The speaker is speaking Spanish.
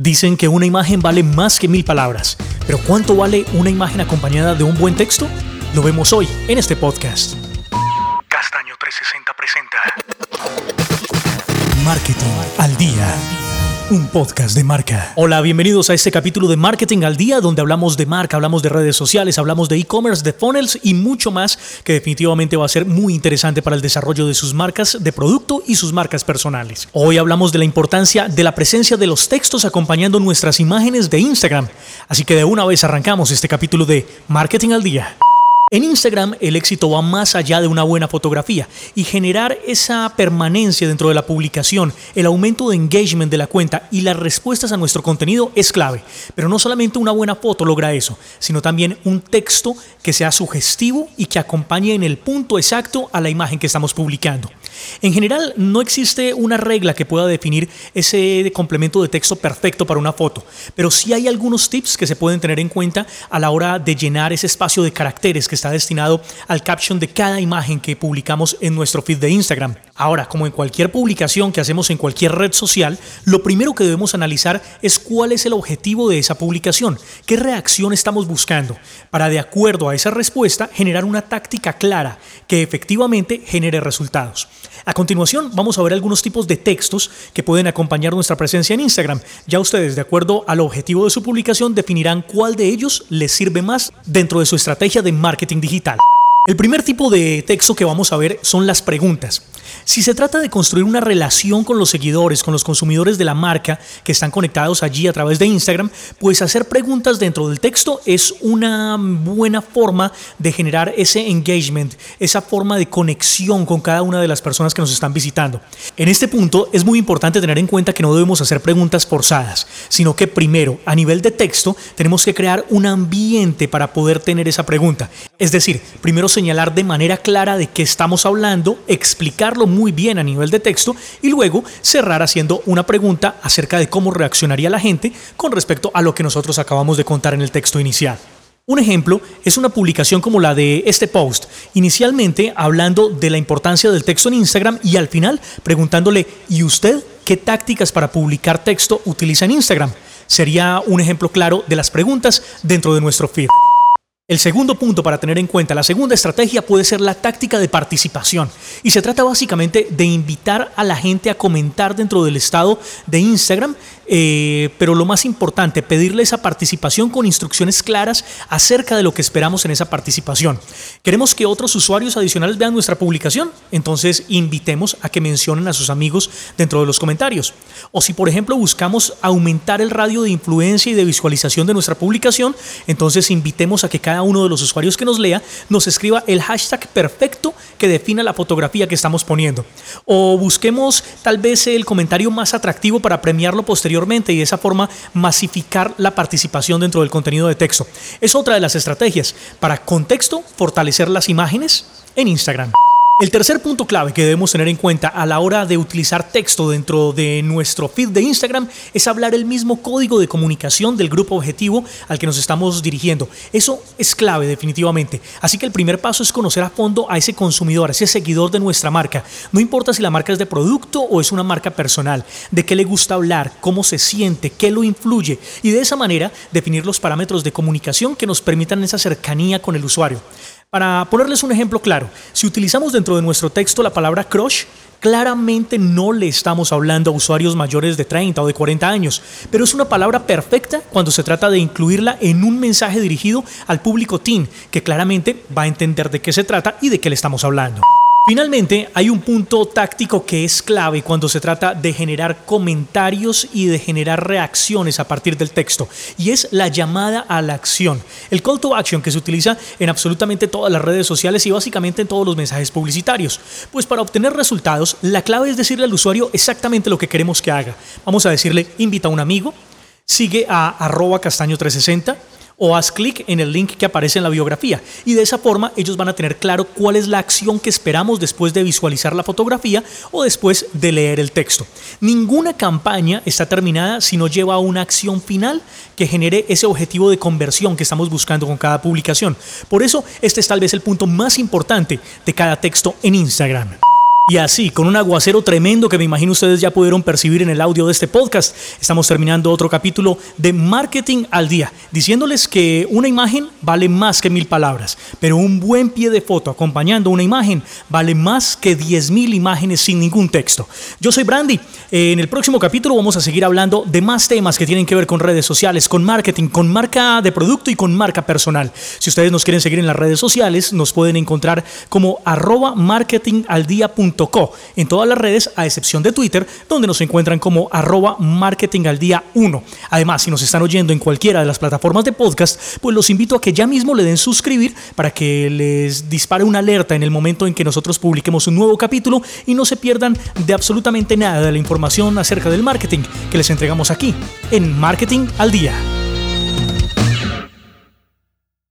Dicen que una imagen vale más que mil palabras, pero ¿cuánto vale una imagen acompañada de un buen texto? Lo vemos hoy en este podcast. Castaño 360 presenta Marketing al día. Un podcast de marca. Hola, bienvenidos a este capítulo de Marketing al Día, donde hablamos de marca, hablamos de redes sociales, hablamos de e-commerce, de funnels y mucho más que definitivamente va a ser muy interesante para el desarrollo de sus marcas de producto y sus marcas personales. Hoy hablamos de la importancia de la presencia de los textos acompañando nuestras imágenes de Instagram. Así que de una vez arrancamos este capítulo de Marketing al Día. En Instagram el éxito va más allá de una buena fotografía y generar esa permanencia dentro de la publicación, el aumento de engagement de la cuenta y las respuestas a nuestro contenido es clave. Pero no solamente una buena foto logra eso, sino también un texto que sea sugestivo y que acompañe en el punto exacto a la imagen que estamos publicando. En general no existe una regla que pueda definir ese complemento de texto perfecto para una foto, pero sí hay algunos tips que se pueden tener en cuenta a la hora de llenar ese espacio de caracteres que está destinado al caption de cada imagen que publicamos en nuestro feed de Instagram. Ahora, como en cualquier publicación que hacemos en cualquier red social, lo primero que debemos analizar es cuál es el objetivo de esa publicación, qué reacción estamos buscando, para de acuerdo a esa respuesta generar una táctica clara que efectivamente genere resultados. A continuación, vamos a ver algunos tipos de textos que pueden acompañar nuestra presencia en Instagram. Ya ustedes, de acuerdo al objetivo de su publicación, definirán cuál de ellos les sirve más dentro de su estrategia de marketing digital. El primer tipo de texto que vamos a ver son las preguntas. Si se trata de construir una relación con los seguidores, con los consumidores de la marca que están conectados allí a través de Instagram, pues hacer preguntas dentro del texto es una buena forma de generar ese engagement, esa forma de conexión con cada una de las personas que nos están visitando. En este punto es muy importante tener en cuenta que no debemos hacer preguntas forzadas, sino que primero, a nivel de texto, tenemos que crear un ambiente para poder tener esa pregunta. Es decir, primero señalar de manera clara de qué estamos hablando, explicarlo muy bien a nivel de texto y luego cerrar haciendo una pregunta acerca de cómo reaccionaría la gente con respecto a lo que nosotros acabamos de contar en el texto inicial. Un ejemplo es una publicación como la de este post, inicialmente hablando de la importancia del texto en Instagram y al final preguntándole, ¿y usted qué tácticas para publicar texto utiliza en Instagram? Sería un ejemplo claro de las preguntas dentro de nuestro feed. El segundo punto para tener en cuenta, la segunda estrategia puede ser la táctica de participación. Y se trata básicamente de invitar a la gente a comentar dentro del estado de Instagram, eh, pero lo más importante, pedirle esa participación con instrucciones claras acerca de lo que esperamos en esa participación. ¿Queremos que otros usuarios adicionales vean nuestra publicación? Entonces invitemos a que mencionen a sus amigos dentro de los comentarios. O si por ejemplo buscamos aumentar el radio de influencia y de visualización de nuestra publicación, entonces invitemos a que cada uno de los usuarios que nos lea nos escriba el hashtag perfecto que defina la fotografía que estamos poniendo. O busquemos tal vez el comentario más atractivo para premiarlo posteriormente y de esa forma masificar la participación dentro del contenido de texto. Es otra de las estrategias para contexto fortalecer las imágenes en Instagram. El tercer punto clave que debemos tener en cuenta a la hora de utilizar texto dentro de nuestro feed de Instagram es hablar el mismo código de comunicación del grupo objetivo al que nos estamos dirigiendo. Eso es clave definitivamente. Así que el primer paso es conocer a fondo a ese consumidor, a ese seguidor de nuestra marca. No importa si la marca es de producto o es una marca personal, de qué le gusta hablar, cómo se siente, qué lo influye y de esa manera definir los parámetros de comunicación que nos permitan esa cercanía con el usuario. Para ponerles un ejemplo claro, si utilizamos dentro de nuestro texto la palabra crush, claramente no le estamos hablando a usuarios mayores de 30 o de 40 años, pero es una palabra perfecta cuando se trata de incluirla en un mensaje dirigido al público teen, que claramente va a entender de qué se trata y de qué le estamos hablando. Finalmente, hay un punto táctico que es clave cuando se trata de generar comentarios y de generar reacciones a partir del texto, y es la llamada a la acción. El call to action que se utiliza en absolutamente todas las redes sociales y básicamente en todos los mensajes publicitarios. Pues para obtener resultados, la clave es decirle al usuario exactamente lo que queremos que haga. Vamos a decirle, invita a un amigo, sigue a arroba castaño 360 o haz clic en el link que aparece en la biografía y de esa forma ellos van a tener claro cuál es la acción que esperamos después de visualizar la fotografía o después de leer el texto. Ninguna campaña está terminada si no lleva a una acción final que genere ese objetivo de conversión que estamos buscando con cada publicación. Por eso este es tal vez el punto más importante de cada texto en Instagram. Y así, con un aguacero tremendo que me imagino ustedes ya pudieron percibir en el audio de este podcast, estamos terminando otro capítulo de Marketing al Día, diciéndoles que una imagen vale más que mil palabras, pero un buen pie de foto acompañando una imagen vale más que diez mil imágenes sin ningún texto. Yo soy Brandy. En el próximo capítulo vamos a seguir hablando de más temas que tienen que ver con redes sociales, con marketing, con marca de producto y con marca personal. Si ustedes nos quieren seguir en las redes sociales, nos pueden encontrar como arroba marketingaldia.com en todas las redes, a excepción de Twitter, donde nos encuentran como arroba marketing al día 1. Además, si nos están oyendo en cualquiera de las plataformas de podcast, pues los invito a que ya mismo le den suscribir para que les dispare una alerta en el momento en que nosotros publiquemos un nuevo capítulo y no se pierdan de absolutamente nada de la información acerca del marketing que les entregamos aquí en Marketing al Día.